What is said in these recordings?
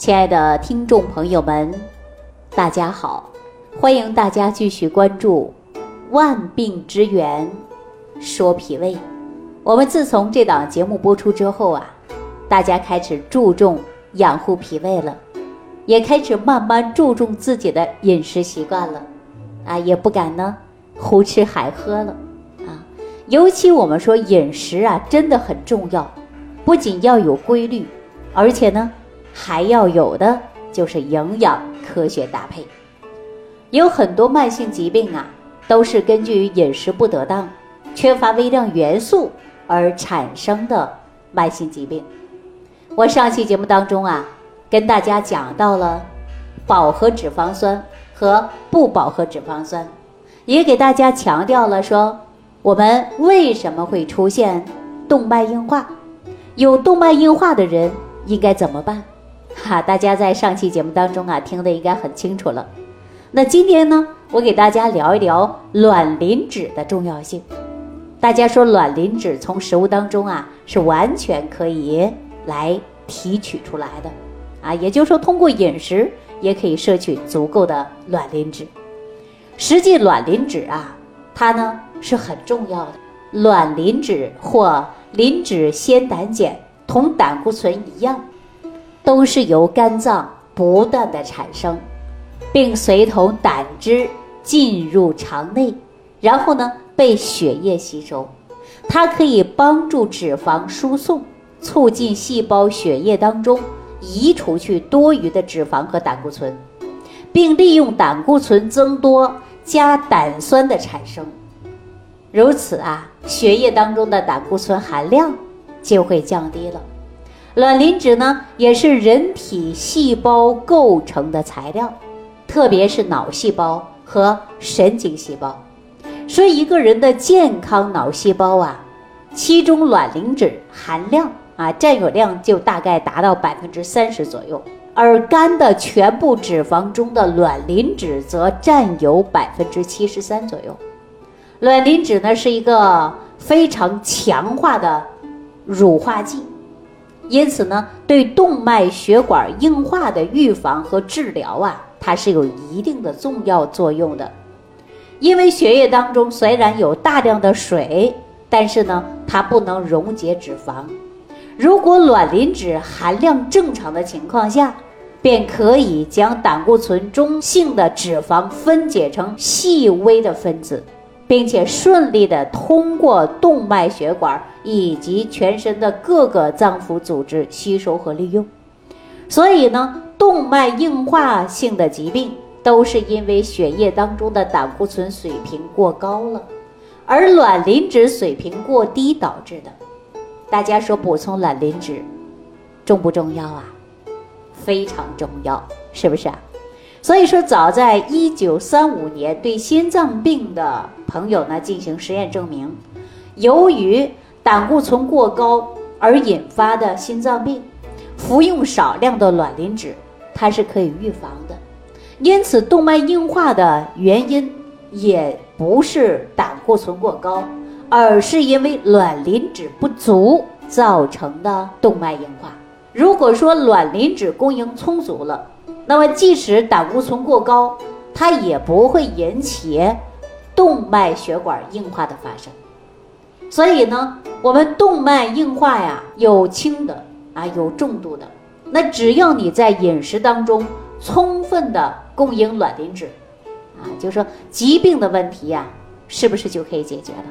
亲爱的听众朋友们，大家好！欢迎大家继续关注《万病之源说脾胃》。我们自从这档节目播出之后啊，大家开始注重养护脾胃了，也开始慢慢注重自己的饮食习惯了，啊，也不敢呢胡吃海喝了啊。尤其我们说饮食啊，真的很重要，不仅要有规律，而且呢。还要有的就是营养科学搭配，有很多慢性疾病啊，都是根据饮食不得当、缺乏微量元素而产生的慢性疾病。我上期节目当中啊，跟大家讲到了饱和脂肪酸和不饱和脂肪酸，也给大家强调了说我们为什么会出现动脉硬化，有动脉硬化的人应该怎么办。哈，大家在上期节目当中啊，听的应该很清楚了。那今天呢，我给大家聊一聊卵磷脂的重要性。大家说卵磷脂从食物当中啊，是完全可以来提取出来的啊，也就是说通过饮食也可以摄取足够的卵磷脂。实际卵磷脂啊，它呢是很重要的。卵磷脂或磷脂酰胆碱同胆固醇一样。都是由肝脏不断的产生，并随同胆汁进入肠内，然后呢被血液吸收。它可以帮助脂肪输送，促进细胞血液当中移除去多余的脂肪和胆固醇，并利用胆固醇增多加胆酸的产生。如此啊，血液当中的胆固醇含量就会降低了。卵磷脂呢，也是人体细胞构成的材料，特别是脑细胞和神经细胞。说一个人的健康脑细胞啊，其中卵磷脂含量啊占有量就大概达到百分之三十左右，而肝的全部脂肪中的卵磷脂则占有百分之七十三左右。卵磷脂呢是一个非常强化的乳化剂。因此呢，对动脉血管硬化的预防和治疗啊，它是有一定的重要作用的。因为血液当中虽然有大量的水，但是呢，它不能溶解脂肪。如果卵磷脂含量正常的情况下，便可以将胆固醇中性的脂肪分解成细微的分子。并且顺利的通过动脉血管以及全身的各个脏腑组织吸收和利用，所以呢，动脉硬化性的疾病都是因为血液当中的胆固醇水平过高了，而卵磷脂水平过低导致的。大家说补充卵磷脂重不重要啊？非常重要，是不是啊？所以说，早在一九三五年，对心脏病的朋友呢进行实验证明，由于胆固醇过高而引发的心脏病，服用少量的卵磷脂，它是可以预防的。因此，动脉硬化的原因也不是胆固醇过高，而是因为卵磷脂不足造成的动脉硬化。如果说卵磷脂供应充足了，那么，即使胆固醇过高，它也不会引起动脉血管硬化的发生。所以呢，我们动脉硬化呀，有轻的啊，有重度的。那只要你在饮食当中充分的供应卵磷脂，啊，就说疾病的问题呀，是不是就可以解决了？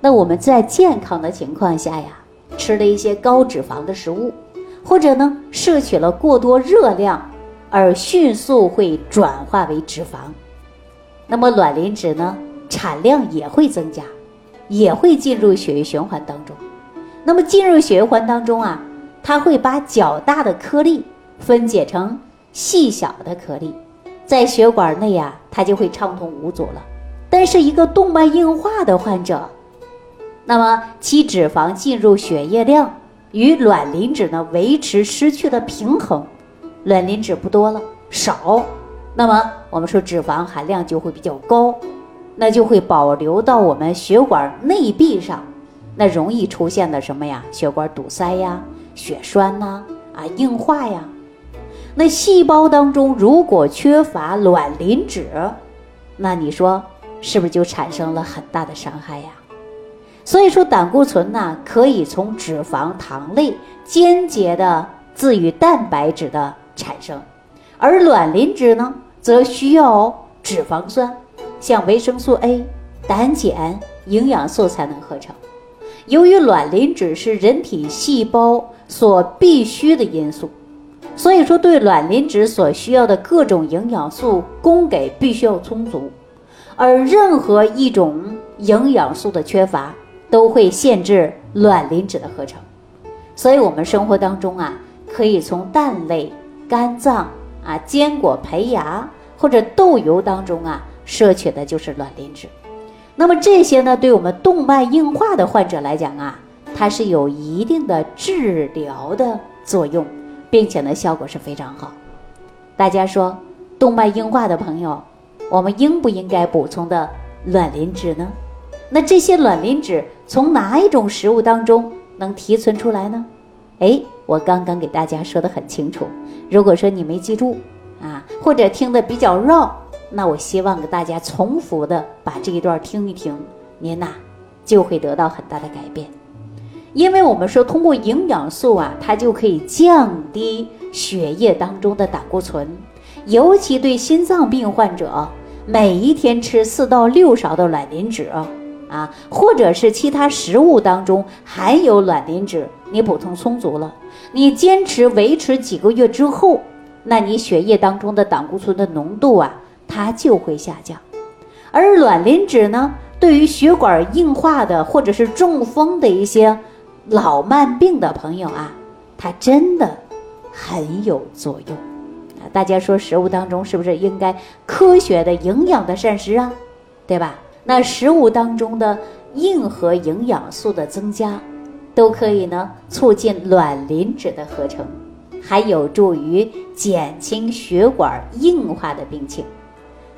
那我们在健康的情况下呀，吃了一些高脂肪的食物，或者呢，摄取了过多热量。而迅速会转化为脂肪，那么卵磷脂呢，产量也会增加，也会进入血液循环当中。那么进入血液环当中啊，它会把较大的颗粒分解成细小的颗粒，在血管内啊，它就会畅通无阻了。但是一个动脉硬化的患者，那么其脂肪进入血液量与卵磷脂呢维持失去了平衡。卵磷脂不多了，少，那么我们说脂肪含量就会比较高，那就会保留到我们血管内壁上，那容易出现的什么呀？血管堵塞呀，血栓呐，啊硬化呀。那细胞当中如果缺乏卵磷脂，那你说是不是就产生了很大的伤害呀？所以说胆固醇呢，可以从脂肪、糖类间接的赐予蛋白质的产生，而卵磷脂呢，则需要脂肪酸，像维生素 A、胆碱、营养素才能合成。由于卵磷脂是人体细胞所必需的因素。所以说，对卵磷脂所需要的各种营养素供给必须要充足，而任何一种营养素的缺乏都会限制卵磷脂的合成。所以，我们生活当中啊，可以从蛋类、肝脏啊、坚果、胚芽或者豆油当中啊摄取的就是卵磷脂。那么这些呢，对我们动脉硬化的患者来讲啊，它是有一定的治疗的作用。并且呢，效果是非常好。大家说，动脉硬化的朋友，我们应不应该补充的卵磷脂呢？那这些卵磷脂从哪一种食物当中能提纯出来呢？哎，我刚刚给大家说的很清楚。如果说你没记住啊，或者听得比较绕，那我希望给大家重复的把这一段听一听，您呐就会得到很大的改变。因为我们说，通过营养素啊，它就可以降低血液当中的胆固醇，尤其对心脏病患者，每一天吃四到六勺的卵磷脂啊，或者是其他食物当中含有卵磷脂，你补充充足了，你坚持维持几个月之后，那你血液当中的胆固醇的浓度啊，它就会下降。而卵磷脂呢，对于血管硬化的或者是中风的一些。老慢病的朋友啊，它真的很有作用啊！大家说食物当中是不是应该科学的营养的膳食啊？对吧？那食物当中的硬核营养素的增加，都可以呢促进卵磷脂的合成，还有助于减轻血管硬化的病情。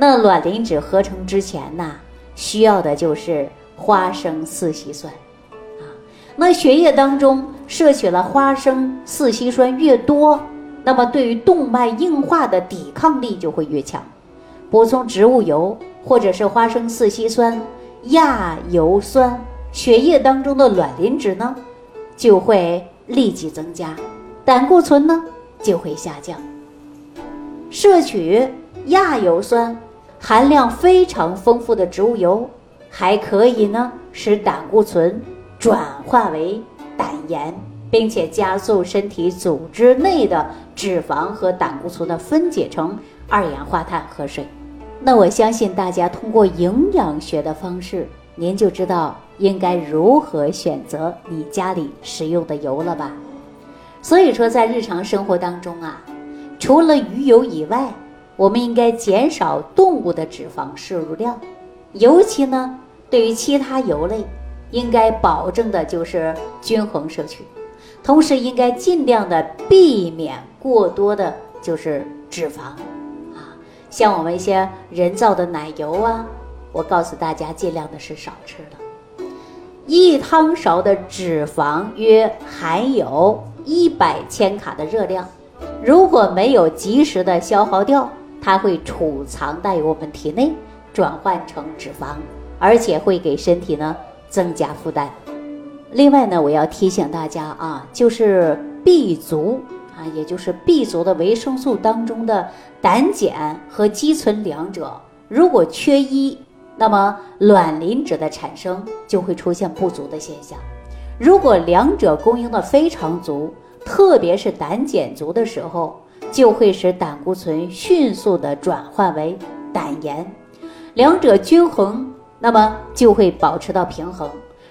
那卵磷脂合成之前呢，需要的就是花生四烯酸。啊那血液当中摄取了花生四烯酸越多，那么对于动脉硬化的抵抗力就会越强。补充植物油或者是花生四烯酸、亚油酸，血液当中的卵磷脂呢就会立即增加，胆固醇呢就会下降。摄取亚油酸含量非常丰富的植物油，还可以呢使胆固醇。转化为胆盐，并且加速身体组织内的脂肪和胆固醇的分解成二氧化碳和水。那我相信大家通过营养学的方式，您就知道应该如何选择你家里食用的油了吧？所以说，在日常生活当中啊，除了鱼油以外，我们应该减少动物的脂肪摄入量，尤其呢，对于其他油类。应该保证的就是均衡摄取，同时应该尽量的避免过多的，就是脂肪，啊，像我们一些人造的奶油啊，我告诉大家尽量的是少吃的。一汤勺的脂肪约含有一百千卡的热量，如果没有及时的消耗掉，它会储藏在我们体内，转换成脂肪，而且会给身体呢。增加负担。另外呢，我要提醒大家啊，就是 B 族啊，也就是 B 族的维生素当中的胆碱和肌醇两者，如果缺一，那么卵磷脂的产生就会出现不足的现象。如果两者供应的非常足，特别是胆碱足的时候，就会使胆固醇迅速的转换为胆盐，两者均衡。那么就会保持到平衡。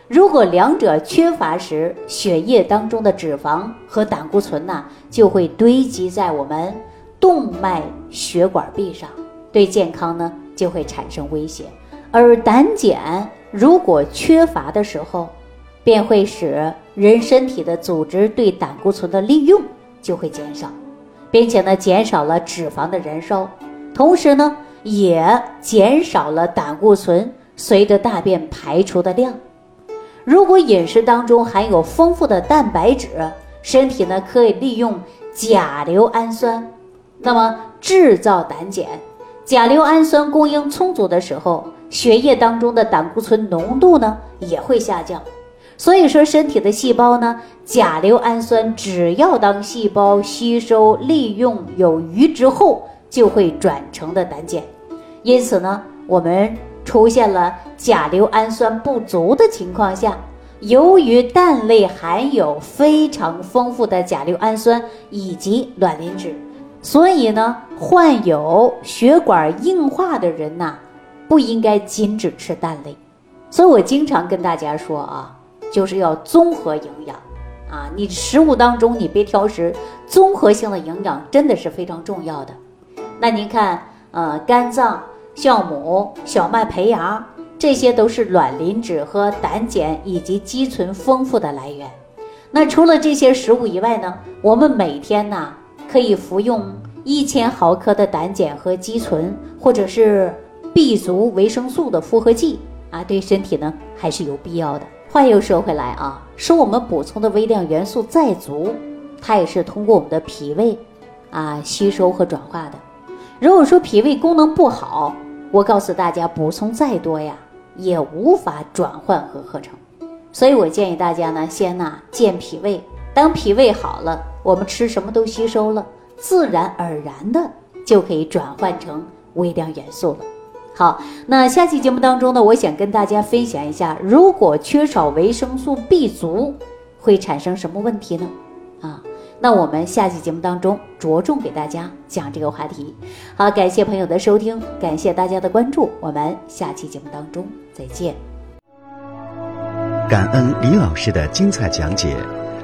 如果两者缺乏时，血液当中的脂肪和胆固醇呢，就会堆积在我们动脉血管壁上，对健康呢就会产生威胁。而胆碱如果缺乏的时候，便会使人身体的组织对胆固醇的利用就会减少，并且呢减少了脂肪的燃烧，同时呢也减少了胆固醇。随着大便排出的量，如果饮食当中含有丰富的蛋白质，身体呢可以利用甲硫氨酸那么制造胆碱，甲硫氨酸供应充足的时候，血液当中的胆固醇浓度呢也会下降。所以说，身体的细胞呢，甲硫氨酸只要当细胞吸收利用有余之后，就会转成的胆碱。因此呢，我们出现了甲硫氨酸不足的情况下，由于蛋类含有非常丰富的甲硫氨酸以及卵磷脂，所以呢，患有血管硬化的人呐，不应该仅只吃蛋类。所以我经常跟大家说啊。就是要综合营养，啊，你食物当中你别挑食，综合性的营养真的是非常重要的。那您看，呃，肝脏、酵母、小麦胚芽，这些都是卵磷脂和胆碱以及肌醇丰富的来源。那除了这些食物以外呢，我们每天呢可以服用一千毫克的胆碱和肌醇，或者是 B 族维生素的复合剂啊，对身体呢还是有必要的。话又说回来啊，说我们补充的微量元素再足，它也是通过我们的脾胃啊吸收和转化的。如果说脾胃功能不好，我告诉大家，补充再多呀，也无法转换和合成。所以我建议大家呢，先呐健脾胃，当脾胃好了，我们吃什么都吸收了，自然而然的就可以转换成微量元素了。好，那下期节目当中呢，我想跟大家分享一下，如果缺少维生素 B 族，会产生什么问题呢？啊，那我们下期节目当中着重给大家讲这个话题。好，感谢朋友的收听，感谢大家的关注，我们下期节目当中再见。感恩李老师的精彩讲解。